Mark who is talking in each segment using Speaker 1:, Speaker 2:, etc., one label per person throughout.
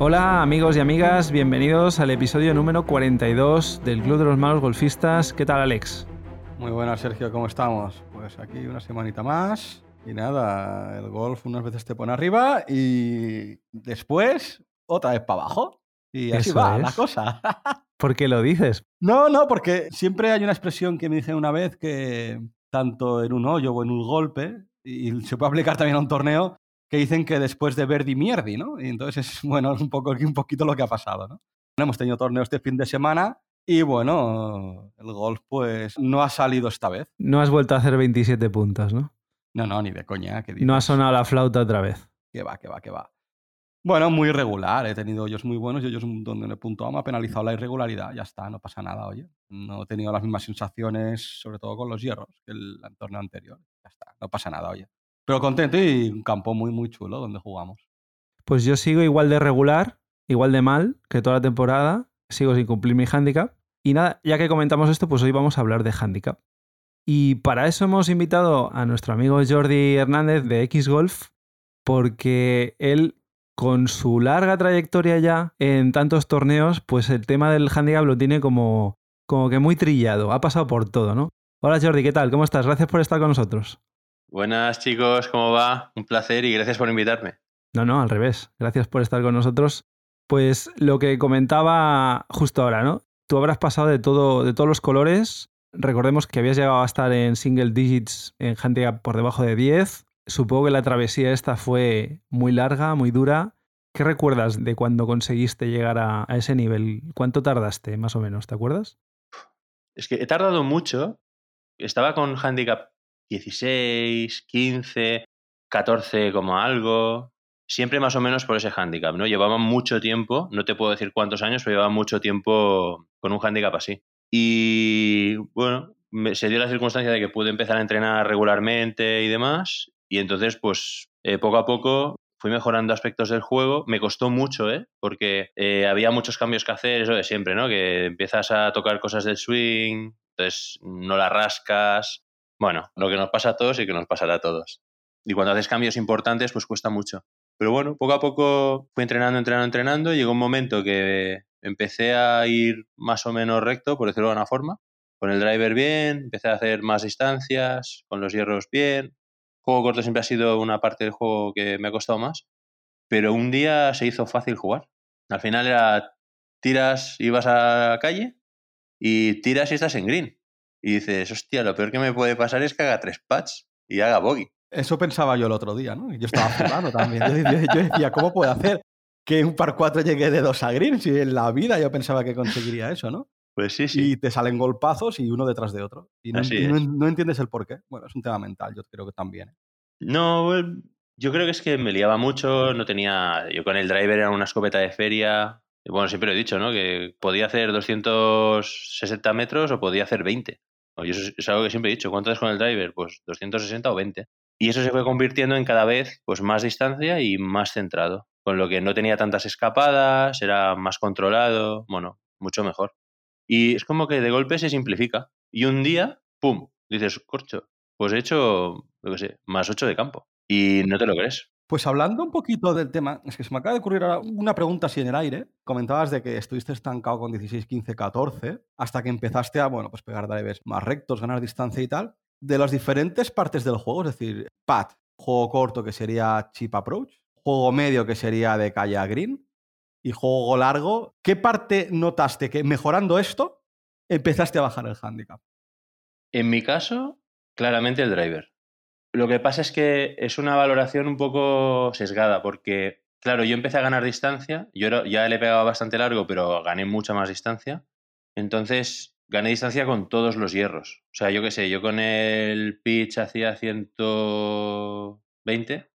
Speaker 1: Hola amigos y amigas, bienvenidos al episodio número 42 del Club de los Malos Golfistas. ¿Qué tal Alex?
Speaker 2: Muy buenas Sergio, ¿cómo estamos? Pues aquí una semanita más y nada, el golf unas veces te pone arriba y después otra vez para abajo. Y así
Speaker 1: Eso
Speaker 2: va
Speaker 1: es.
Speaker 2: la cosa.
Speaker 1: ¿Por qué lo dices?
Speaker 2: No, no, porque siempre hay una expresión que me dijeron una vez que tanto en un hoyo o en un golpe, y se puede aplicar también a un torneo, que dicen que después de verdi mierdi, ¿no? Y entonces es, bueno, un, poco, un poquito lo que ha pasado, ¿no? Hemos tenido torneo este fin de semana y bueno, el golf pues no ha salido esta vez.
Speaker 1: No has vuelto a hacer 27 puntos, ¿no?
Speaker 2: No, no, ni de coña. ¿qué
Speaker 1: No ha sonado la flauta otra vez.
Speaker 2: Que va, que va, que va. Bueno, muy irregular. He tenido hoyos muy buenos y hoyos donde en el punto A me ha penalizado la irregularidad. Ya está, no pasa nada, oye. No he tenido las mismas sensaciones, sobre todo con los hierros, que el torneo anterior. Ya está, no pasa nada, oye. Pero contento y un campo muy, muy chulo donde jugamos.
Speaker 1: Pues yo sigo igual de regular, igual de mal que toda la temporada. Sigo sin cumplir mi handicap. Y nada, ya que comentamos esto, pues hoy vamos a hablar de handicap. Y para eso hemos invitado a nuestro amigo Jordi Hernández de X Golf, porque él, con su larga trayectoria ya en tantos torneos, pues el tema del handicap lo tiene como, como que muy trillado. Ha pasado por todo, ¿no? Hola Jordi, ¿qué tal? ¿Cómo estás? Gracias por estar con nosotros.
Speaker 3: Buenas chicos, ¿cómo va? Un placer y gracias por invitarme.
Speaker 1: No, no, al revés. Gracias por estar con nosotros. Pues lo que comentaba justo ahora, ¿no? Tú habrás pasado de todo, de todos los colores. Recordemos que habías llegado a estar en single digits en handicap por debajo de 10. Supongo que la travesía esta fue muy larga, muy dura. ¿Qué recuerdas de cuando conseguiste llegar a, a ese nivel? ¿Cuánto tardaste, más o menos? ¿Te acuerdas?
Speaker 3: Es que he tardado mucho. Estaba con handicap 16, 15, 14 como algo. Siempre más o menos por ese handicap, ¿no? Llevaba mucho tiempo, no te puedo decir cuántos años, pero llevaba mucho tiempo con un handicap así. Y bueno, se dio la circunstancia de que pude empezar a entrenar regularmente y demás. Y entonces, pues, eh, poco a poco fui mejorando aspectos del juego. Me costó mucho, ¿eh? Porque eh, había muchos cambios que hacer, eso de siempre, ¿no? Que empiezas a tocar cosas del swing, entonces no la rascas. Bueno, lo que nos pasa a todos y que nos pasará a todos. Y cuando haces cambios importantes, pues cuesta mucho. Pero bueno, poco a poco fui entrenando, entrenando, entrenando. Llegó un momento que empecé a ir más o menos recto, por decirlo de alguna forma. Con el driver bien, empecé a hacer más distancias, con los hierros bien. Juego corto siempre ha sido una parte del juego que me ha costado más. Pero un día se hizo fácil jugar. Al final era tiras, ibas a calle y tiras y estás en green. Y dices, hostia, lo peor que me puede pasar es que haga tres putts y haga bogey.
Speaker 2: Eso pensaba yo el otro día, ¿no? Y Yo estaba jugando también. Yo, yo- yo decía, ¿cómo puedo hacer que un par 4 llegue de 2 a green? Si en la vida yo pensaba que conseguiría eso, ¿no?
Speaker 3: Pues sí, sí.
Speaker 2: y te salen golpazos y uno detrás de otro. Y no, y no- no entiendes el por qué. Bueno, es un tema mental, yo creo que también. ¿eh?
Speaker 3: No, bueno, yo creo que es que me liaba mucho, no tenía... Yo con el driver era una escopeta de feria. Bueno, siempre lo he dicho, ¿no? Que podía hacer 260 metros o podía hacer 20. O yo eso es- algo que siempre he dicho. ¿Cuánto es con el driver? Pues 260 o 20. Y eso se fue convirtiendo en cada vez pues, más distancia y más centrado. Con lo que no tenía tantas escapadas, era más controlado, bueno, mucho mejor. Y es como que de golpe se simplifica. Y un día, ¡pum! Dices, corcho, pues he hecho, yo qué sé, más 8 de campo. Y no te lo crees.
Speaker 2: Pues hablando un poquito del tema, es que se me acaba de ocurrir una pregunta así en el aire. Comentabas de que estuviste estancado con 16, 15, 14, hasta que empezaste a, bueno, pues pegar drivers más rectos, ganar distancia y tal. De las diferentes partes del juego, es decir, pad, juego corto que sería chip approach, juego medio que sería de calle green y juego largo, ¿qué parte notaste que mejorando esto empezaste a bajar el handicap?
Speaker 3: En mi caso, claramente el driver. Lo que pasa es que es una valoración un poco sesgada, porque, claro, yo empecé a ganar distancia, yo ya le pegaba bastante largo, pero gané mucha más distancia. Entonces, gané distancia con todos los hierros. O sea, yo qué sé, yo con el pitch hacía 120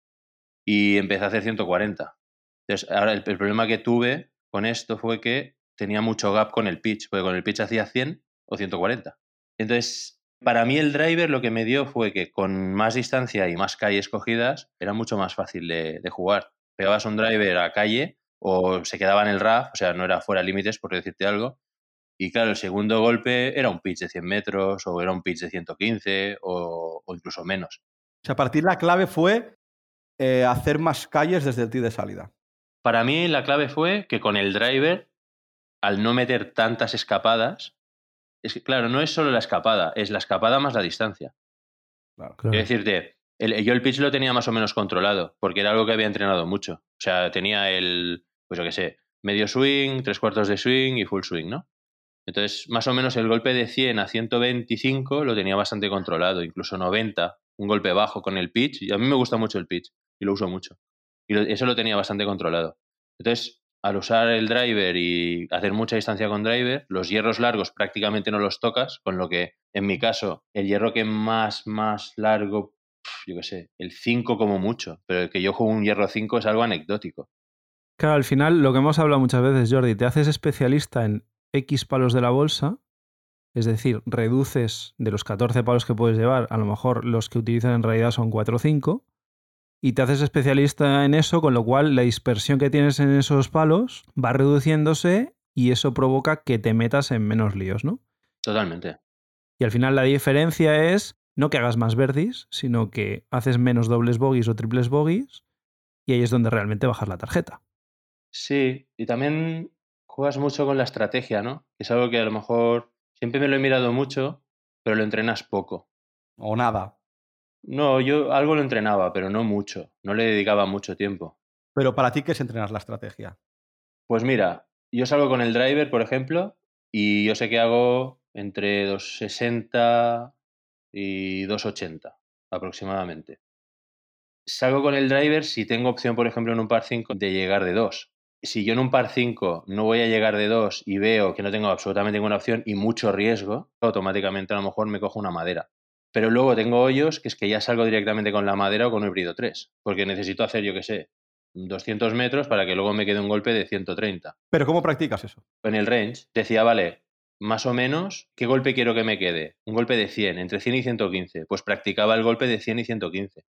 Speaker 3: y empecé a hacer 140. Entonces, ahora el, el problema que tuve con esto fue que tenía mucho gap con el pitch, porque con el pitch hacía 100 o 140. Entonces, para mí el driver lo que me dio fue que con más distancia y más calle escogidas era mucho más fácil de, de jugar. Pegabas un driver a calle o se quedaba en el RAF, o sea, no era fuera límites, por decirte algo. Y claro, el segundo golpe era un pitch de 100 metros o era un pitch de 115 o, o incluso menos.
Speaker 2: O sea, a partir la clave fue eh, hacer más calles desde el tee de salida.
Speaker 3: Para mí la clave fue que con el driver, al no meter tantas escapadas, es que, claro, no es solo la escapada, es la escapada más la distancia.
Speaker 2: Claro.
Speaker 1: Claro.
Speaker 3: Es decirte, el- yo el pitch lo tenía más o menos controlado, porque era algo que había entrenado mucho. O sea, tenía el, pues yo qué sé, medio swing, tres cuartos de swing y full swing, ¿no? Entonces, más o menos el golpe de 100 a 125 lo tenía bastante controlado, incluso 90, un golpe bajo con el pitch. Y a mí me gusta mucho el pitch y lo uso mucho. Y lo- eso lo tenía bastante controlado. Entonces, al usar el driver y hacer mucha distancia con driver, los hierros largos prácticamente no los tocas, con lo que, en mi caso, el hierro que más, más largo, yo qué sé, el 5 como mucho, pero el que yo juego un hierro 5 es algo anecdótico.
Speaker 1: Claro, al final lo que hemos hablado muchas veces, Jordi, te haces especialista en X palos de la bolsa, es decir, reduces de los 14 palos que puedes llevar, a lo mejor los que utilizan en realidad son 4 o 5, y te haces especialista en eso, con lo cual la dispersión que tienes en esos palos va reduciéndose y eso provoca que te metas en menos líos, ¿no?
Speaker 3: Totalmente.
Speaker 1: Y al final la diferencia es no que hagas más verdis, sino que haces menos dobles bogies o triples bogies y ahí es donde realmente bajas la tarjeta.
Speaker 3: Sí, y también juegas mucho con la estrategia, ¿no? Es algo que a lo mejor siempre me lo he mirado mucho, pero lo entrenas poco.
Speaker 2: O nada.
Speaker 3: No, yo algo lo entrenaba, pero no mucho. No le dedicaba mucho tiempo.
Speaker 2: Pero para ti, ¿qué es entrenar la estrategia?
Speaker 3: Pues mira, yo salgo con el driver, por ejemplo, y yo sé que hago entre 260 y 280 aproximadamente. Salgo con el driver si tengo opción, por ejemplo, en un par 5 de llegar de 2. Si yo en un par 5 no voy a llegar de 2 y veo que no tengo absolutamente ninguna opción y mucho riesgo, automáticamente a lo mejor me cojo una madera. Pero luego tengo hoyos que es que ya salgo directamente con la madera o con un híbrido 3, porque necesito hacer, yo qué sé, 200 metros para que luego me quede un golpe de 130
Speaker 2: Pero ¿cómo practicas eso?
Speaker 3: en el range, decía, vale, más o menos, ¿qué golpe quiero que me quede? Un golpe de 100, entre 100 y 115. Pues practicaba el golpe de 100 y 115.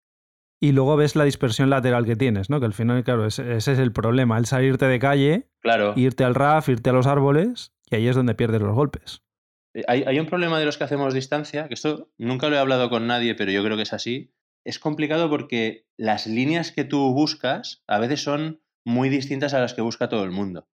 Speaker 1: Y luego ves la dispersión lateral que tienes, ¿no? Que al final, claro, ese, ese es el problema. El salirte de calle,
Speaker 3: Claro,
Speaker 1: irte al RAF, irte a los árboles, y ahí es donde pierdes los golpes.
Speaker 3: Eh, hay, un problema de los que hacemos distancia, que esto nunca lo he hablado con nadie, pero yo creo que es así. Es complicado porque las líneas que tú buscas a veces son muy distintas a las que busca todo el mundo.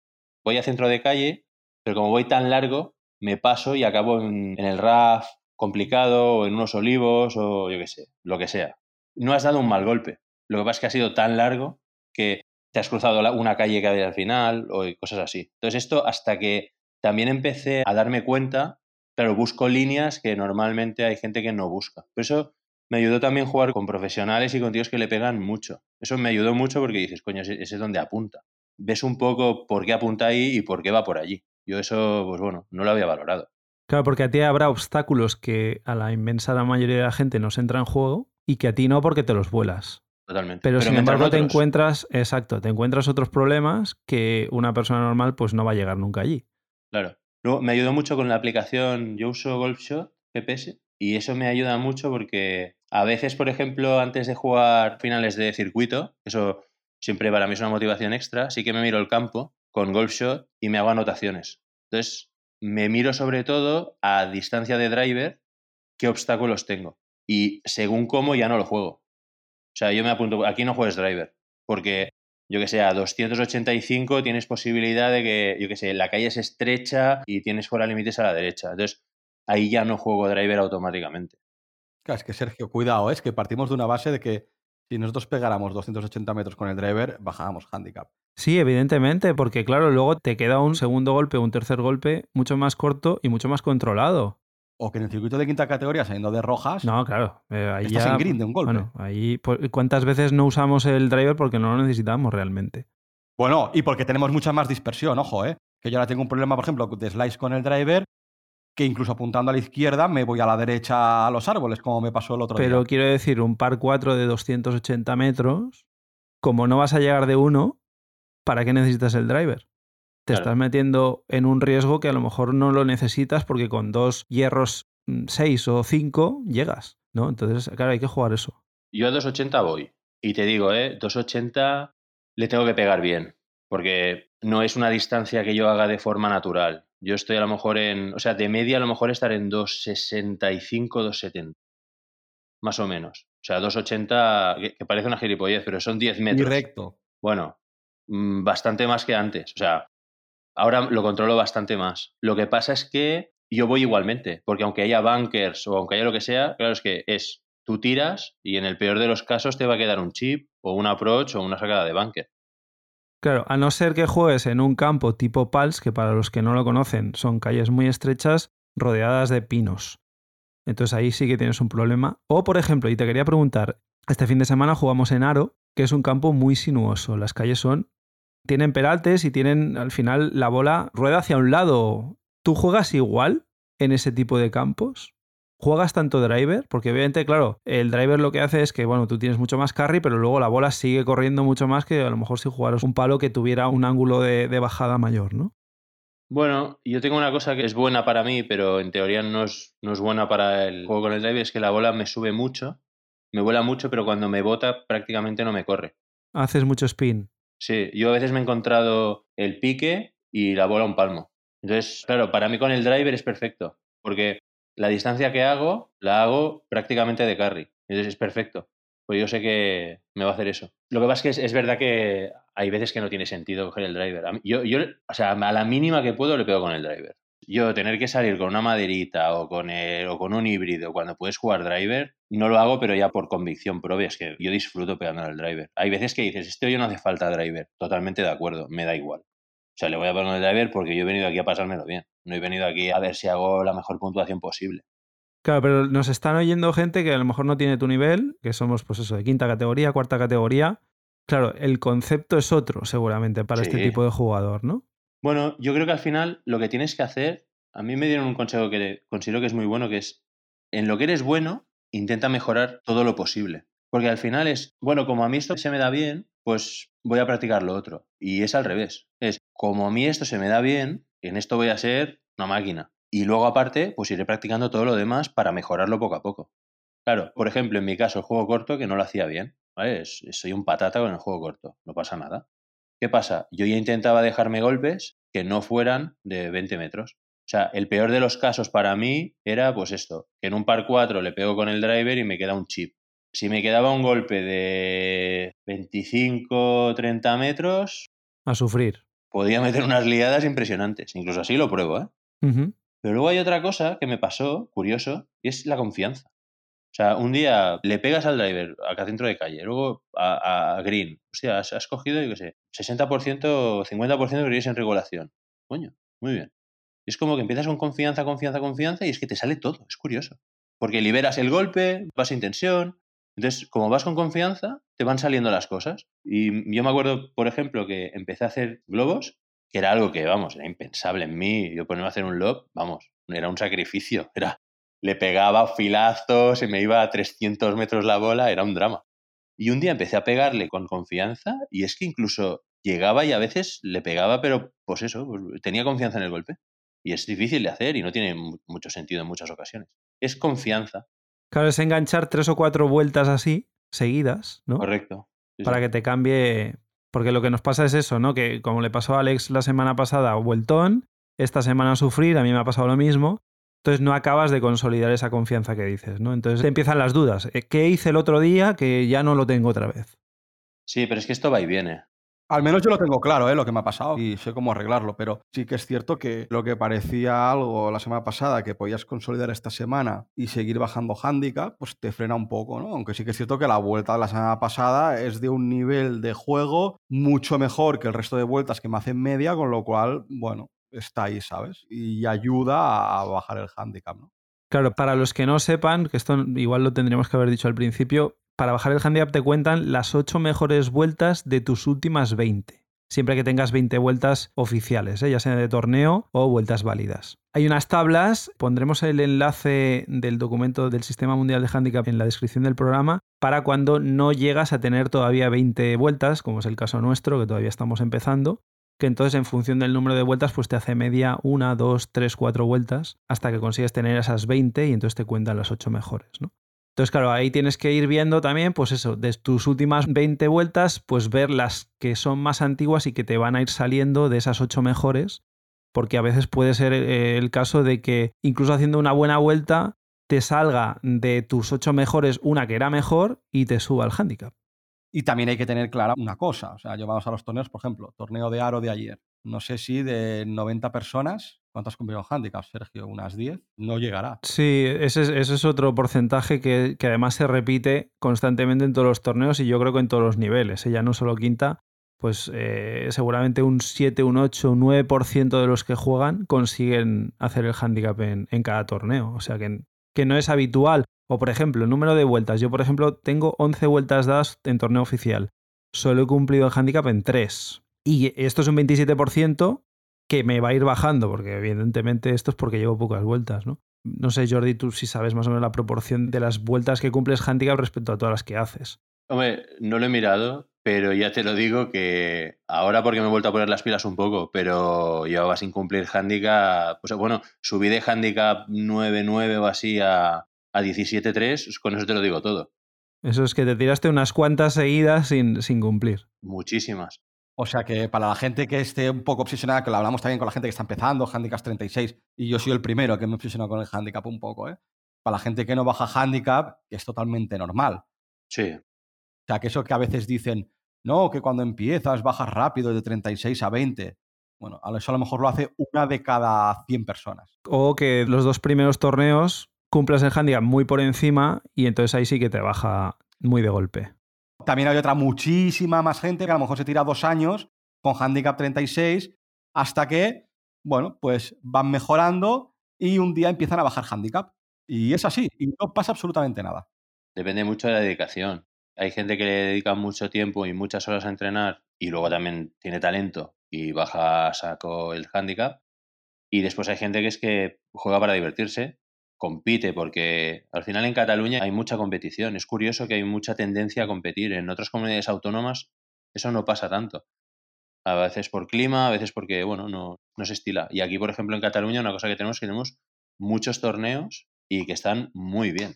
Speaker 3: Voy a centro de calle, pero como voy tan largo, me paso y acabo en, el RAF complicado o en unos olivos o yo qué sé, lo que sea. No has dado un mal golpe. Lo que pasa es que ha sido tan largo que te has cruzado una calle que había al final o cosas así. Entonces esto hasta que también empecé a darme cuenta, claro, busco líneas que normalmente hay gente que no busca. Por eso me ayudó también jugar con profesionales y con tíos que le pegan mucho. Eso me ayudó mucho porque dices, coño, ese, es donde apunta. Ves un poco por qué apunta ahí y por qué va por allí. Yo eso, pues bueno, no lo había valorado.
Speaker 1: Claro, porque a ti habrá obstáculos que a la inmensa mayoría de la gente nos entra en juego y que a ti no porque te los vuelas.
Speaker 3: Totalmente.
Speaker 1: Pero, sin embargo te encuentras, exacto, te encuentras otros problemas que una persona normal pues no va a llegar nunca allí.
Speaker 3: Claro. Luego, me ayudó mucho con la aplicación, yo uso GolfShot GPS y eso me ayuda mucho porque a veces, por ejemplo, antes de jugar finales de circuito, eso siempre para mí es una motivación extra, sí que me miro el campo con GolfShot y me hago anotaciones. Entonces, me miro sobre todo a distancia de driver qué obstáculos tengo y según cómo ya no lo juego. O sea, yo me apunto, aquí no juegues driver, porque yo que sé, a 285 tienes posibilidad de que, yo que sé, la calle es estrecha y tienes fuera límites a la derecha. Entonces, ahí ya no juego driver automáticamente.
Speaker 2: Claro, es que Sergio, cuidado, ¿eh? es que partimos de una base de que si nosotros pegáramos 280 metros con el driver, bajábamos handicap.
Speaker 1: Sí, evidentemente, porque claro, luego te queda un segundo golpe, un tercer golpe mucho más corto y mucho más controlado.
Speaker 2: O que en el circuito de quinta categoría, saliendo de rojas,
Speaker 1: No, claro, eh, ahí
Speaker 2: estás
Speaker 1: ya...
Speaker 2: en green de un golpe.
Speaker 1: Bueno, ahí pues, ¿cuántas veces no usamos el driver porque no lo necesitamos realmente?
Speaker 2: Bueno, y porque tenemos mucha más dispersión, ojo, ¿eh? Que yo ahora tengo un problema, por ejemplo, de slice con el driver, que incluso apuntando a la izquierda me voy a la derecha a los árboles, como me pasó el otro
Speaker 1: Pero
Speaker 2: día.
Speaker 1: quiero decir, un par 4 de 280 metros, como no vas a llegar de uno, ¿para qué necesitas el driver? Te
Speaker 3: Claro.
Speaker 1: estás metiendo en un riesgo que a lo mejor no lo necesitas porque con dos hierros 6 o 5 llegas, ¿no? Entonces, claro, hay que jugar eso.
Speaker 3: Yo a 280 voy. Y te digo, ¿eh? 280 le tengo que pegar bien. Porque no es una distancia que yo haga de forma natural. Yo estoy a lo mejor en. O sea, de media a lo mejor estar en 265, 270. Más o menos. O sea, 280, que, que parece una gilipollez, pero son 10
Speaker 2: Y
Speaker 3: metros.
Speaker 2: recto.
Speaker 3: Bueno, mm, bastante más que antes. O sea, ahora lo controlo bastante más. Lo que pasa es que yo voy igualmente, porque aunque haya bunkers o aunque haya lo que sea, claro, es que es, tú tiras y en el peor de los casos te va a quedar un chip o un approach o una sacada de bunker.
Speaker 1: Claro, a no ser que juegues en un campo tipo Pals, que para los que no lo conocen son calles muy estrechas rodeadas de pinos. Entonces ahí sí que tienes un problema. O, por ejemplo, y te quería preguntar, este fin de semana jugamos en Aro, que es un campo muy sinuoso. Las calles son. Tienen peraltes y tienen al final la bola rueda hacia un lado. ¿Tú juegas igual en ese tipo de campos? ¿Juegas tanto driver? Porque obviamente, claro, el driver lo que hace es que, bueno, tú tienes mucho más carry, pero luego la bola sigue corriendo mucho más que a lo mejor si jugaras un palo que tuviera un ángulo de, de bajada mayor, ¿no?
Speaker 3: Bueno, yo tengo una cosa que es buena para mí, pero en teoría no es, no es buena para el juego con el driver, es que la bola me sube mucho, me vuela mucho, pero cuando me bota prácticamente no me corre.
Speaker 1: Haces mucho spin.
Speaker 3: Sí, yo a veces me he encontrado el pique y la bola un palmo. Entonces, claro, para mí con el driver es perfecto, porque la distancia que hago la hago prácticamente de carry. Entonces es perfecto. Pues yo sé que me va a hacer eso. Lo que pasa es que es, verdad que hay veces que no tiene sentido coger el driver. Yo, yo, o sea, a la mínima que puedo le pego con el driver. Yo tener que salir con una maderita o con, el- o con un híbrido cuando puedes jugar driver, no lo hago, pero ya por convicción propia. Es que yo disfruto pegando al driver. Hay veces que dices, este hoyo no hace falta driver. Totalmente de acuerdo, me da igual. O sea, le voy a poner el driver porque yo he venido aquí a pasármelo bien. No he venido aquí a ver si hago la mejor puntuación posible.
Speaker 1: Claro, pero nos están oyendo gente que a lo mejor no tiene tu nivel, que somos, pues eso, de quinta categoría, cuarta categoría. Claro, el concepto es otro, seguramente, para este tipo de jugador, ¿no?
Speaker 3: Bueno, yo creo que al final lo que tienes que hacer, a mí me dieron un consejo que considero que es muy bueno, que es, en lo que eres bueno, intenta mejorar todo lo posible. Porque al final es, bueno, como a mí esto se me da bien, pues voy a practicar lo otro. Y es al revés. Es, como a mí esto se me da bien, en esto voy a ser una máquina. Y luego aparte, pues iré practicando todo lo demás para mejorarlo poco a poco. Claro, por ejemplo, en mi caso, el juego corto, que no lo hacía bien, ¿vale? Soy un patata con el juego corto, no pasa nada. ¿Qué pasa? Yo ya intentaba dejarme golpes que no fueran de 20 metros. O sea, el peor de los casos para mí era pues esto, que en un par 4 le pego con el driver y me queda un chip. Si me quedaba un golpe de 25, 30 metros,
Speaker 1: A sufrir.
Speaker 3: podía meter unas liadas impresionantes. Incluso así lo pruebo, ¿eh? Pero luego hay otra cosa que me pasó, curioso, y es la confianza. O sea, un día le pegas al driver acá centro de calle, luego a, green. O sea, has, has cogido, yo qué sé, 60% o 50% que en regulación. Coño, muy bien. Es como que empiezas con confianza, confianza, confianza y es que te sale todo. Es curioso. Porque liberas el golpe, vas sin tensión. Entonces, como vas con confianza, te van saliendo las cosas. Y yo me acuerdo, por ejemplo, que empecé a hacer globos, que era algo que, vamos, era impensable en mí. Yo ponerme a hacer un lob, vamos, era un sacrificio. Era, le pegaba filazos, se me iba a 300 metros la bola, era un drama. Y un día empecé a pegarle con confianza y es que incluso llegaba y a veces le pegaba, pero pues eso, pues, tenía confianza en el golpe. Y es difícil de hacer y no tiene mu- mucho sentido en muchas ocasiones. Es confianza,
Speaker 1: Claro, es enganchar tres o cuatro vueltas así, seguidas, ¿no?
Speaker 3: correcto. Sí,
Speaker 1: Para
Speaker 3: sí.
Speaker 1: que te cambie. Porque lo que nos pasa es eso, ¿no? Que como le pasó a Alex la semana pasada, vueltón, esta semana a sufrir, a mí me ha pasado lo mismo. Entonces no acabas de consolidar esa confianza que dices, ¿no? Entonces te empiezan las dudas. Eh, ¿Qué hice el otro día que ya no lo tengo otra vez?
Speaker 3: Sí, pero es que esto va y viene.
Speaker 2: Al menos yo lo tengo claro, ¿eh? lo que me ha pasado y sé cómo arreglarlo, pero sí que es cierto que lo que parecía algo la semana pasada que podías consolidar esta semana y seguir bajando handicap, pues te frena un poco, ¿no? Aunque sí que es cierto que la vuelta de la semana pasada es de un nivel de juego mucho mejor que el resto de vueltas que me hacen media, con lo cual, bueno, está ahí, ¿sabes? Y ayuda a bajar el handicap, ¿no?
Speaker 1: Claro, para los que no sepan, que esto igual lo tendríamos que haber dicho al principio, para bajar el handicap te cuentan las 8 mejores vueltas de tus últimas 20. Siempre que tengas 20 vueltas oficiales, ¿eh? ya sea de torneo o vueltas válidas. Hay unas tablas, pondremos el enlace del documento del Sistema Mundial de Handicap en la descripción del programa, para cuando no llegas a tener todavía 20 vueltas, como es el caso nuestro, que todavía estamos empezando, que entonces en función del número de vueltas pues te hace media una, dos, tres, cuatro vueltas hasta que consigues tener esas 20 y entonces te cuentan las 8 mejores, ¿no? Entonces, claro, ahí tienes que ir viendo también, pues eso, de tus últimas 20 vueltas, pues ver las que son más antiguas y que te van a ir saliendo de esas 8 mejores, porque a veces puede ser eh, el caso de que incluso haciendo una buena vuelta te salga de tus 8 mejores una que era mejor y te suba el handicap.
Speaker 2: Y también hay que tener clara una cosa. O sea, yo vamos a los torneos, por ejemplo, torneo de aro de ayer. No sé si de 90 personas, ¿cuántas cumplieron handicap, Sergio? ¿Unas 10? No llegará.
Speaker 1: Sí, ese es, otro porcentaje que, que, además se repite constantemente en todos los torneos y yo creo que en todos los niveles. Ella no solo quinta, pues eh, seguramente un 7, un 8, un 9% de los que juegan consiguen hacer el handicap en, en cada torneo. O sea que, que no es habitual. O por ejemplo, el número de vueltas. Yo, por ejemplo, tengo 11 vueltas dadas en torneo oficial. Solo he cumplido el handicap en 3. Y esto es un 27% que me va a ir bajando, porque evidentemente esto es porque llevo pocas vueltas, ¿no? No sé, Jordi, tú si sabes más o menos la proporción de las vueltas que cumples handicap respecto a todas las que haces.
Speaker 3: Hombre, no lo he mirado, pero ya te lo digo que ahora porque me he vuelto a poner las pilas un poco, pero llevaba sin cumplir handicap, pues bueno, subí de handicap 9-9 o así a, a 17-3, con eso te lo digo todo.
Speaker 1: Eso es que te tiraste unas cuantas seguidas sin, sin cumplir.
Speaker 3: Muchísimas.
Speaker 2: O sea que para la gente que esté un poco obsesionada, que lo hablamos también con la gente que está empezando, handicap 36, y yo soy el primero que me obsesionado con el handicap un poco, ¿eh? Para la gente que no baja handicap, es totalmente normal.
Speaker 3: Sí.
Speaker 2: O sea, que eso que a veces dicen, no, que cuando empiezas bajas rápido de 36 a 20. Bueno, eso a lo mejor lo hace una de cada 100 personas.
Speaker 1: O que los dos primeros torneos cumplas el handicap muy por encima y entonces ahí sí que te baja muy de golpe.
Speaker 2: También hay otra muchísima más gente que a lo mejor se tira dos años con handicap 36 hasta que, bueno, pues van mejorando y un día empiezan a bajar handicap. Y es así, y no pasa absolutamente nada.
Speaker 3: Depende mucho de la dedicación. Hay gente que le dedica mucho tiempo y muchas horas a entrenar y luego también tiene talento y baja saco el handicap. Y después hay gente que es que juega para divertirse, compite, porque al final en Cataluña hay mucha competición. Es curioso que hay mucha tendencia a competir. En otras comunidades autónomas eso no pasa tanto. A veces por clima, a veces porque, bueno, no, no se estila. Y aquí, por ejemplo, en Cataluña, una cosa que tenemos es que tenemos muchos torneos y que están muy bien.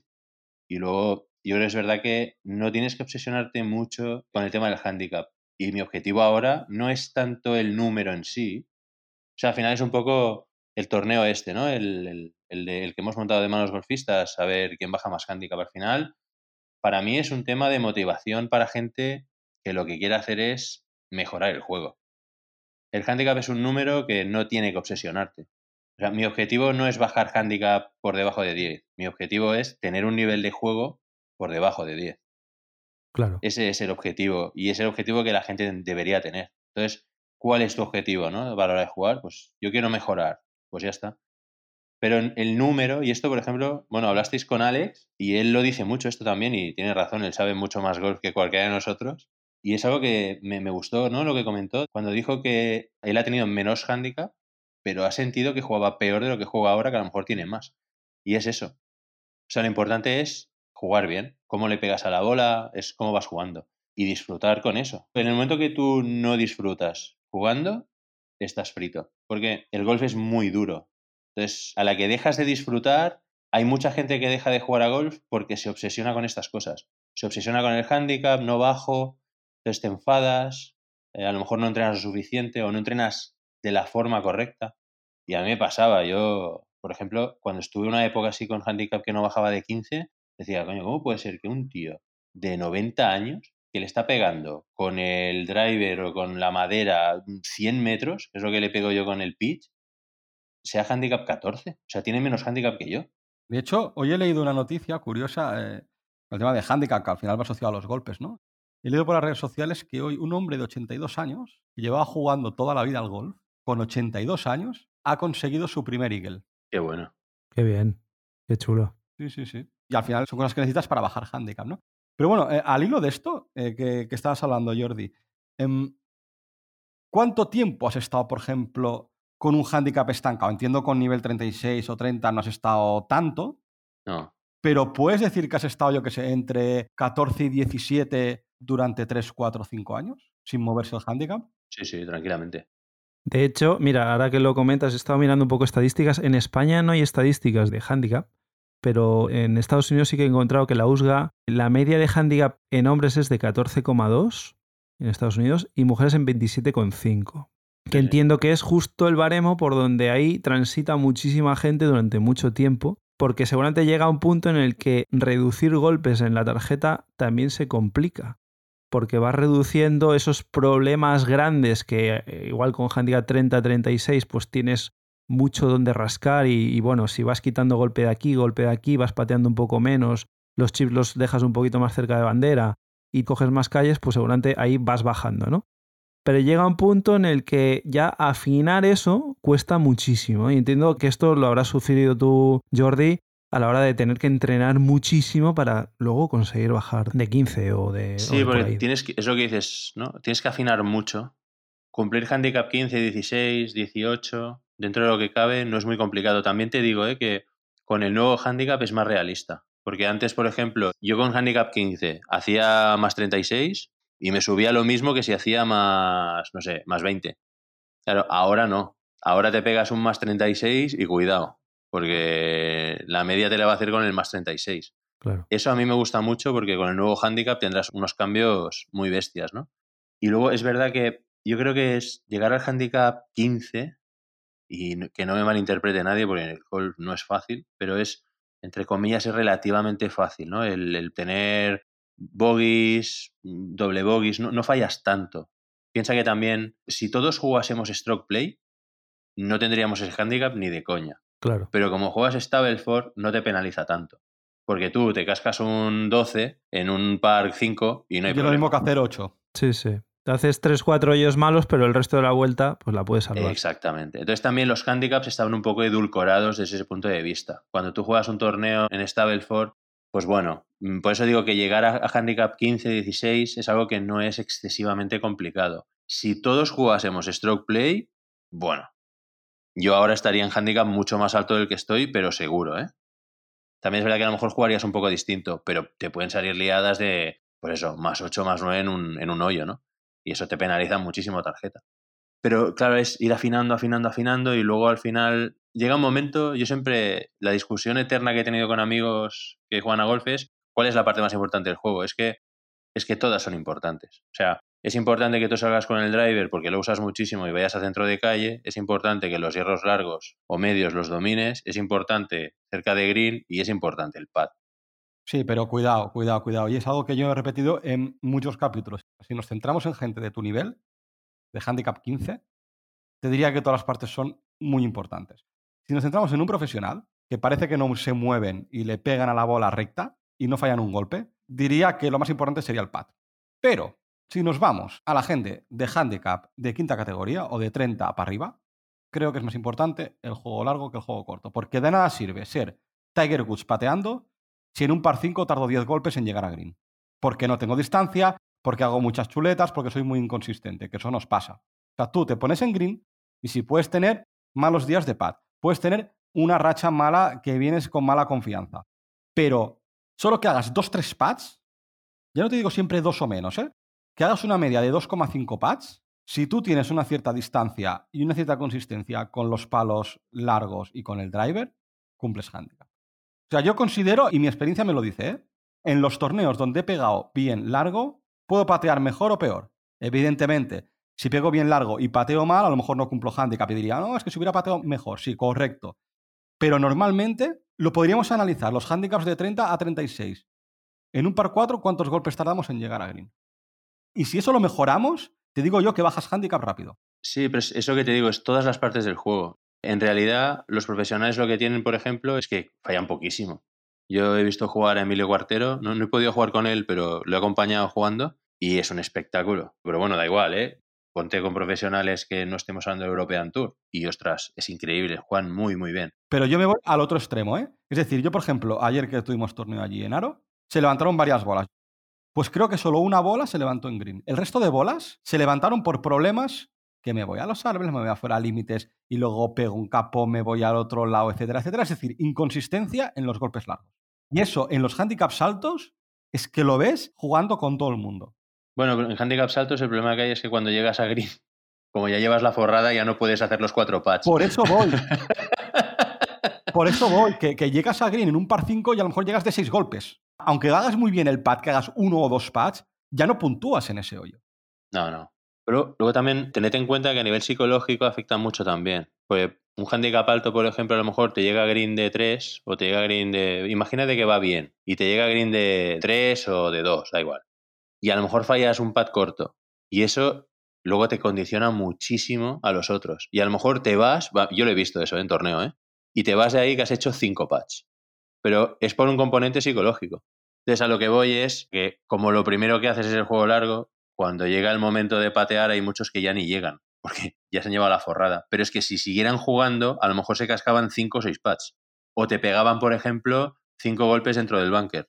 Speaker 3: Y luego yo creo que es verdad que no tienes que obsesionarte mucho con el tema del handicap. Y mi objetivo ahora no es tanto el número en sí. O sea, al final es un poco el torneo este, ¿no? El, que hemos montado de manos golfistas, a ver quién baja más handicap al final. Para mí es un tema de motivación para gente que lo que quiere hacer es mejorar el juego. El handicap es un número que no tiene que obsesionarte. O sea, mi objetivo no es bajar handicap por debajo de 10. Mi objetivo es tener un nivel de juego por debajo de 10.
Speaker 1: Claro.
Speaker 3: Ese es el objetivo y es el objetivo que la gente debería tener. Entonces, ¿cuál es tu objetivo ¿no? a la hora de jugar? Pues yo quiero mejorar, pues ya está. Pero el número, y esto, por ejemplo, bueno, hablasteis con Alex y él lo dice mucho esto también y tiene razón, él sabe mucho más golf que cualquiera de nosotros. Y es algo que me, me gustó, ¿no? Lo que comentó cuando dijo que él ha tenido menos handicap, pero ha sentido que jugaba peor de lo que juega ahora, que a lo mejor tiene más. Y es eso. O sea, lo importante es jugar bien, cómo le pegas a la bola, es cómo vas jugando y disfrutar con eso. En el momento que tú no disfrutas jugando, estás frito, porque el golf es muy duro. Entonces, a la que dejas de disfrutar, hay mucha gente que deja de jugar a golf porque se obsesiona con estas cosas. Se obsesiona con el handicap, no bajo, entonces te enfadas, eh, a lo mejor no entrenas lo suficiente o no entrenas de la forma correcta. Y a mí me pasaba, yo, por ejemplo, cuando estuve una época así con handicap que no bajaba de 15, Decía, coño, ¿cómo puede ser que un tío de 90 años que le está pegando con el driver o con la madera 100 metros, que es lo que le pego yo con el pitch, sea handicap 14? O sea, tiene menos handicap que yo.
Speaker 2: De hecho, hoy he leído una noticia curiosa, eh, el tema de handicap, que al final va asociado a los golpes, ¿no? He leído por las redes sociales que hoy un hombre de 82 años, que llevaba jugando toda la vida al golf, con 82 años, ha conseguido su primer eagle.
Speaker 3: Qué bueno.
Speaker 1: Qué bien. Qué chulo.
Speaker 2: Sí, sí, sí. Y al final son cosas que necesitas para bajar handicap, ¿no? Pero bueno, eh, al hilo de esto eh, que, estabas hablando, Jordi, em, ¿cuánto tiempo has estado, por ejemplo, con un handicap estancado? Entiendo con nivel 36 o 30 no has estado tanto.
Speaker 3: No.
Speaker 2: Pero puedes decir que has estado, yo que sé, entre 14 y 17 durante 3, 4, 5 años sin moverse el handicap.
Speaker 3: Sí, sí, tranquilamente.
Speaker 1: De hecho, mira, ahora que lo comentas, he estado mirando un poco estadísticas. En España no hay estadísticas de handicap, pero en Estados Unidos sí que he encontrado que la USGA, la media de handicap en hombres es de 14,2 en Estados Unidos y mujeres en 27,5. Que entiendo que es justo el baremo por donde ahí transita muchísima gente durante mucho tiempo, porque seguramente llega a un punto en el que reducir golpes en la tarjeta también se complica. porque vas reduciendo esos problemas grandes que eh, igual con handicap 30-36 pues tienes mucho donde rascar y, y, bueno, si vas quitando golpe de aquí, golpe de aquí, vas pateando un poco menos, los chips los dejas un poquito más cerca de bandera y coges más calles, pues seguramente ahí vas bajando, ¿no? Pero llega un punto en el que ya afinar eso cuesta muchísimo. Y entiendo que esto lo habrás sufrido tú, Jordi, a la hora de tener que entrenar muchísimo para luego conseguir bajar de 15 o de...
Speaker 3: Sí,
Speaker 1: o de por
Speaker 3: porque tienes que, es lo que dices, ¿no? Tienes que afinar mucho. Cumplir handicap 15, 16, 18, dentro de lo que cabe, no es muy complicado. También te digo ¿eh? que con el nuevo handicap es más realista. Porque antes, por ejemplo, yo con handicap 15 hacía más 36 y me subía lo mismo que si hacía más, no sé, más 20. Claro, ahora no. Ahora te pegas un más 36 y cuidado, porque la media te la va a hacer con el más 36.
Speaker 1: Claro.
Speaker 3: Eso a mí me gusta mucho porque con el nuevo handicap tendrás unos cambios muy bestias, ¿no? Y luego es verdad que yo creo que es llegar al handicap 15 y que no me malinterprete nadie porque en el golf no es fácil, pero es, entre comillas, es relativamente fácil, ¿no? El, el tener bogies, doble bogies, no, no fallas tanto. Piensa que también, si todos jugásemos stroke play, no tendríamos ese handicap ni de coña.
Speaker 1: Claro.
Speaker 3: Pero como juegas Stableford, no te penaliza tanto. Porque tú te cascas un 12 en un par 5 y no hay
Speaker 2: Yo lo
Speaker 3: problema.
Speaker 2: mismo que hacer 8.
Speaker 1: Sí, sí. Te haces 3-4 hoyos malos, pero el resto de la vuelta pues la puedes salvar.
Speaker 3: Exactamente. Entonces también los handicaps estaban un poco edulcorados desde ese punto de vista. Cuando tú juegas un torneo en Stableford, pues bueno, mm, por eso digo que llegar a, handicap 15, 16 es algo que no es excesivamente complicado. Si todos jugásemos stroke play, bueno, yo ahora estaría en handicap mucho más alto del que estoy, pero seguro, ¿eh? También es verdad que a lo mejor jugarías un poco distinto, pero te pueden salir liadas de, pues eso, más 8, más 9 en un, en un hoyo, ¿no? Y eso te penaliza muchísimo tarjeta. Pero claro, es ir afinando, afinando, afinando y luego al final llega un momento, yo siempre, la discusión eterna que he tenido con amigos que juegan a golf es cuál es la parte más importante del juego. Es que, es que todas son importantes. O sea, es importante que tú salgas con el driver porque lo usas muchísimo y vayas a centro de calle. Es importante que los hierros largos o medios los domines. Es importante cerca de green y es importante el pad.
Speaker 2: Sí, pero cuidado, cuidado, cuidado. Y es algo que yo he repetido en muchos capítulos. Si nos centramos en gente de tu nivel, de handicap 15, te diría que todas las partes son muy importantes. Si nos centramos en un profesional, que parece que no se mueven y le pegan a la bola recta y no fallan un golpe, diría que lo más importante sería el pad. Pero si nos vamos a la gente de handicap de quinta categoría o de 30 para arriba, creo que es más importante el juego largo que el juego corto. Porque de nada sirve ser Tiger Woods pateando si en un par 5 tardo 10 golpes en llegar a green. Porque no tengo distancia, porque hago muchas chuletas, porque soy muy inconsistente, que eso nos pasa. O sea, tú te pones en green y si puedes tener malos días de pad, puedes tener una racha mala que vienes con mala confianza. Pero solo que hagas 2-3 pads, ya no te digo siempre dos o menos, ¿eh? Que hagas una media de 2,5 pads, si tú tienes una cierta distancia y una cierta consistencia con los palos largos y con el driver, cumples handicap. O sea, yo considero, y mi experiencia me lo dice, ¿eh? en los torneos donde he pegado bien largo, puedo patear mejor o peor. Evidentemente, si pego bien largo y pateo mal, a lo mejor no cumplo handicap y diría, no, es que si hubiera pateado mejor, sí, correcto. Pero normalmente lo podríamos analizar, los handicaps de 30 a 36. En un par 4, ¿cuántos golpes tardamos en llegar a green? Y si eso lo mejoramos, te digo yo que bajas handicap rápido.
Speaker 3: Sí, pero es- eso que te digo es todas las partes del juego. En realidad, los profesionales lo que tienen, por ejemplo, es que fallan poquísimo. Yo he visto jugar a Emilio Cuartero, no, he podido jugar con él, pero lo he acompañado jugando y es un espectáculo. Pero bueno, da igual, ¿eh? Ponte con profesionales que no estemos hablando del European Tour y ostras, es increíble, juegan muy, muy bien.
Speaker 2: Pero yo me voy al otro extremo, ¿eh? Es decir, yo, por ejemplo, ayer que tuvimos torneo allí en Aro, se levantaron varias bolas. Pues creo que solo una bola se levantó en green. El resto de bolas se levantaron por problemas que me voy a los árboles, me voy afuera a límites y luego pego un capo, me voy al otro lado, etcétera, etcétera. Es decir, inconsistencia en los golpes largos. Y eso en los handicaps altos es que lo ves jugando con todo el mundo.
Speaker 3: Bueno, pero en handicaps altos el problema que hay es que cuando llegas a green, como ya llevas la forrada, ya no puedes hacer los cuatro pads.
Speaker 2: Por eso voy. Por eso voy, que, que llegas a green en un par 5 y a lo mejor llegas de 6 golpes. Aunque hagas muy bien el pad, que hagas uno o dos pads, ya no puntúas en ese hoyo.
Speaker 3: No, no. Pero luego también tened en cuenta que a nivel psicológico afecta mucho también. Pues un handicap alto, por ejemplo, a lo mejor te llega green de 3 o te llega green de... Imagínate que va bien y te llega green de 3 o de 2, da igual. y a lo mejor fallas un pad corto. Y eso luego te condiciona muchísimo a los otros. Y a lo mejor te vas, yo lo he visto eso en torneo, ¿eh? Y te vas de ahí que has hecho cinco pads. Pero es por un componente psicológico. Entonces a lo que voy es que como lo primero que haces es el juego largo, cuando llega el momento de patear hay muchos que ya ni llegan, porque ya se han llevado la forrada. Pero es que si siguieran jugando, a lo mejor se cascaban cinco o seis pads. O te pegaban, por ejemplo, cinco golpes dentro del bunker.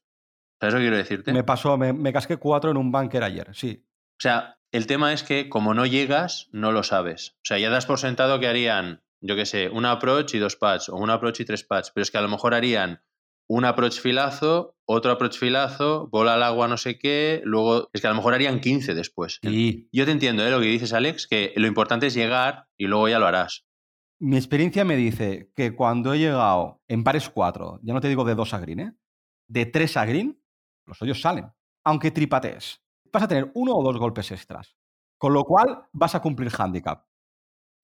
Speaker 3: ¿Sabes lo que quiero decirte?
Speaker 2: Me pasó, me, me casqué cuatro en un bunker ayer, sí.
Speaker 3: O sea, el tema es que como no llegas, no lo sabes. O sea, ya das por sentado que harían, yo qué sé, un approach y dos pads, o un approach y tres pads, pero es que a lo mejor harían un approach filazo, otro approach filazo, bola al agua no sé qué, luego es que a lo mejor harían 15 después.
Speaker 2: Y
Speaker 3: Yo te entiendo ¿eh? lo que dices, Alex, que lo importante es llegar y luego ya lo harás.
Speaker 2: mi experiencia me dice que cuando he llegado en pares cuatro, ya no te digo de dos a green, ¿eh? de tres a green, los hoyos salen. Aunque tripatees, vas a tener uno o dos golpes extras. Con lo cual vas a cumplir handicap.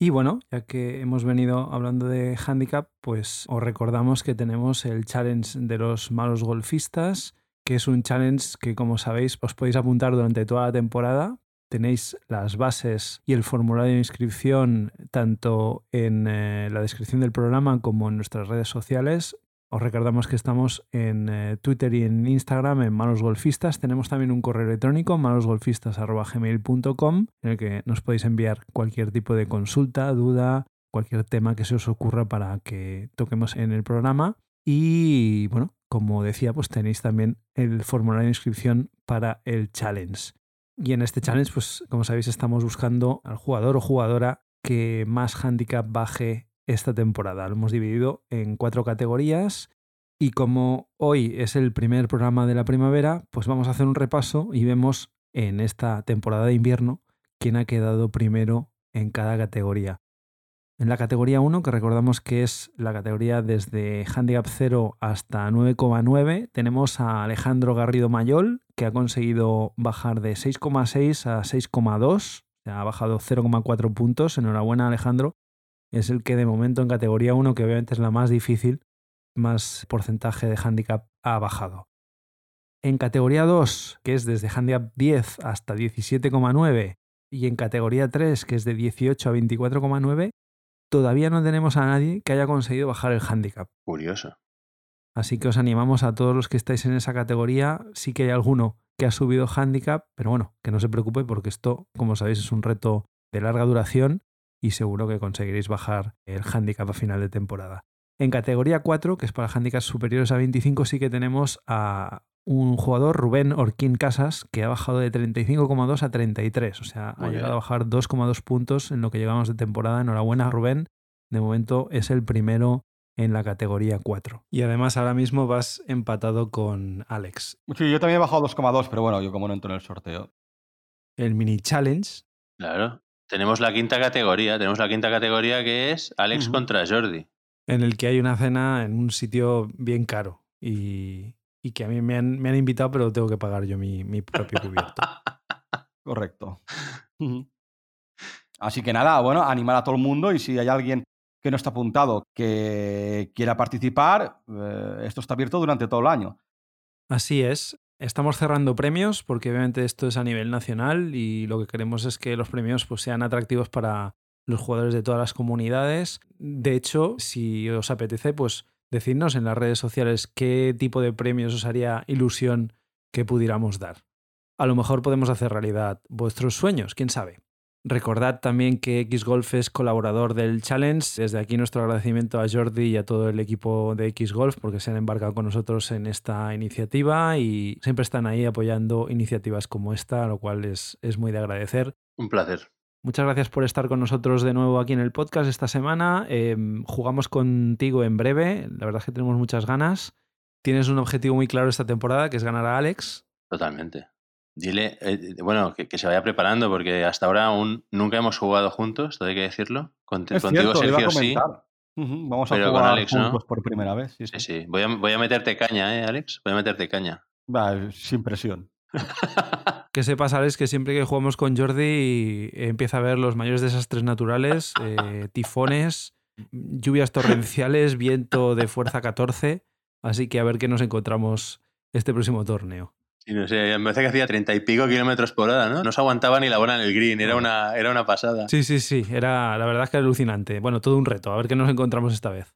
Speaker 1: Y bueno, ya que hemos venido hablando de handicap, pues os recordamos que tenemos el challenge de los malos golfistas, que es un challenge que como sabéis os podéis apuntar durante toda la temporada. Tenéis las bases y el formulario de inscripción tanto en eh, la descripción del programa como en nuestras redes sociales. Os recordamos que estamos en eh, Twitter y en Instagram en Malos Golfistas. Tenemos también un correo electrónico, malosgolfistas.gmail.com, en el que nos podéis enviar cualquier tipo de consulta, duda, cualquier tema que se os ocurra para que toquemos en el programa. Y bueno, como decía, pues tenéis también el formulario de inscripción para el challenge. Y en este challenge, pues como sabéis, estamos buscando al jugador o jugadora que más handicap baje esta temporada. Lo hemos dividido en cuatro categorías y como hoy es el primer programa de la primavera, pues vamos a hacer un repaso y vemos en esta temporada de invierno quién ha quedado primero en cada categoría. En la categoría 1, que recordamos que es la categoría desde handicap 0 hasta 9,9, tenemos a Alejandro Garrido Mayol, que ha conseguido bajar de 6,6 a 6,2, ha bajado 0,4 puntos. Enhorabuena, Alejandro es el que de momento en categoría 1, que obviamente es la más difícil, más porcentaje de handicap ha bajado. En categoría 2, que es desde handicap 10 hasta 17,9, y en categoría 3, que es de 18 a 24,9, todavía no tenemos a nadie que haya conseguido bajar el handicap.
Speaker 3: Curioso.
Speaker 1: Así que os animamos a todos los que estáis en esa categoría. Sí que hay alguno que ha subido handicap, pero bueno, que no se preocupe porque esto, como sabéis, es un reto de larga duración y seguro que conseguiréis bajar el handicap a final de temporada. En categoría 4, que es para handicaps superiores a 25, sí que tenemos a un jugador, Rubén Orquín Casas, que ha bajado de 35,2 a 33. O sea,
Speaker 3: Muy
Speaker 1: ha
Speaker 3: bien.
Speaker 1: llegado a bajar 2,2 puntos en lo que llevamos de temporada. Enhorabuena, Rubén. De momento es el primero en la categoría 4. Y además ahora mismo vas empatado con Alex.
Speaker 2: Sí, yo también he bajado 2,2, pero bueno, yo como no entro en el sorteo.
Speaker 1: El mini challenge
Speaker 3: Claro. Tenemos la quinta categoría. Tenemos la quinta categoría que es Alex contra Jordi.
Speaker 1: en el que hay una cena en un sitio bien caro y, y que a mí me han, me han invitado, pero tengo que pagar yo mi, mi propio cubierto.
Speaker 2: Correcto. Así que nada, bueno, animar a todo el mundo y si hay alguien que no está apuntado que quiera participar, eh, esto está abierto durante todo el año.
Speaker 1: Así es. Estamos cerrando premios porque obviamente esto es a nivel nacional y lo que queremos es que los premios pues, sean atractivos para los jugadores de todas las comunidades. De hecho, si os apetece, pues decidnos en las redes sociales qué tipo de premios os haría ilusión que pudiéramos dar. A lo mejor podemos hacer realidad vuestros sueños, quién sabe. Recordad también que Xgolf es colaborador del Challenge. Desde aquí nuestro agradecimiento a Jordi y a todo el equipo de Xgolf porque se han embarcado con nosotros en esta iniciativa y siempre están ahí apoyando iniciativas como esta, lo cual es, es muy de agradecer.
Speaker 3: Un placer.
Speaker 1: Muchas gracias por estar con nosotros de nuevo aquí en el podcast esta semana. Eh, jugamos contigo en breve. La verdad es que tenemos muchas ganas. Tienes un objetivo muy claro esta temporada, que es ganar a Alex.
Speaker 3: Totalmente. Dile, eh, bueno, que, que se vaya preparando porque hasta ahora aún nunca hemos jugado juntos, todo hay que decirlo. Con-
Speaker 2: Es
Speaker 3: contigo,
Speaker 2: cierto, lo iba a
Speaker 3: Sergio, sí.
Speaker 2: Vamos a
Speaker 3: Pero con
Speaker 2: jugar
Speaker 3: Alex, ¿no?
Speaker 2: juntos por primera vez. Sí,
Speaker 3: Sí,
Speaker 2: sí.
Speaker 3: sí. Voy a, voy a meterte caña, ¿eh, Alex? Voy a meterte caña.
Speaker 2: Va, sin presión.
Speaker 1: Que sepas, Alex, que siempre que jugamos con Jordi eh, empieza a haber los mayores desastres naturales, eh, tifones, lluvias torrenciales, viento de fuerza 14. Así que a ver qué nos encontramos este próximo torneo.
Speaker 3: Sí, no sé, me parece que hacía treinta y pico kilómetros por hora, ¿no? No se aguantaba ni la bola en el green, era una, era una pasada.
Speaker 1: Sí, sí, sí, era la verdad es que era alucinante. Bueno, todo un reto, a ver qué nos encontramos esta vez.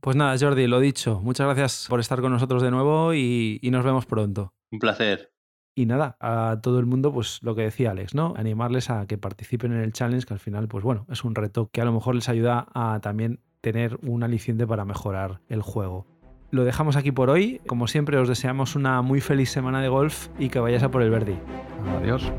Speaker 1: Pues nada, Jordi, lo dicho, muchas gracias por estar con nosotros de nuevo y, y nos vemos pronto.
Speaker 3: Un placer.
Speaker 1: Y nada, a todo el mundo, pues lo que decía Alex, ¿no? Animarles a que participen en el challenge, que al final, pues bueno, es un reto que a lo mejor les ayuda a también tener un aliciente para mejorar el juego. Lo dejamos aquí por hoy. Como siempre, os deseamos una muy feliz semana de golf y que vayáis a por el Verdi.
Speaker 2: Adiós.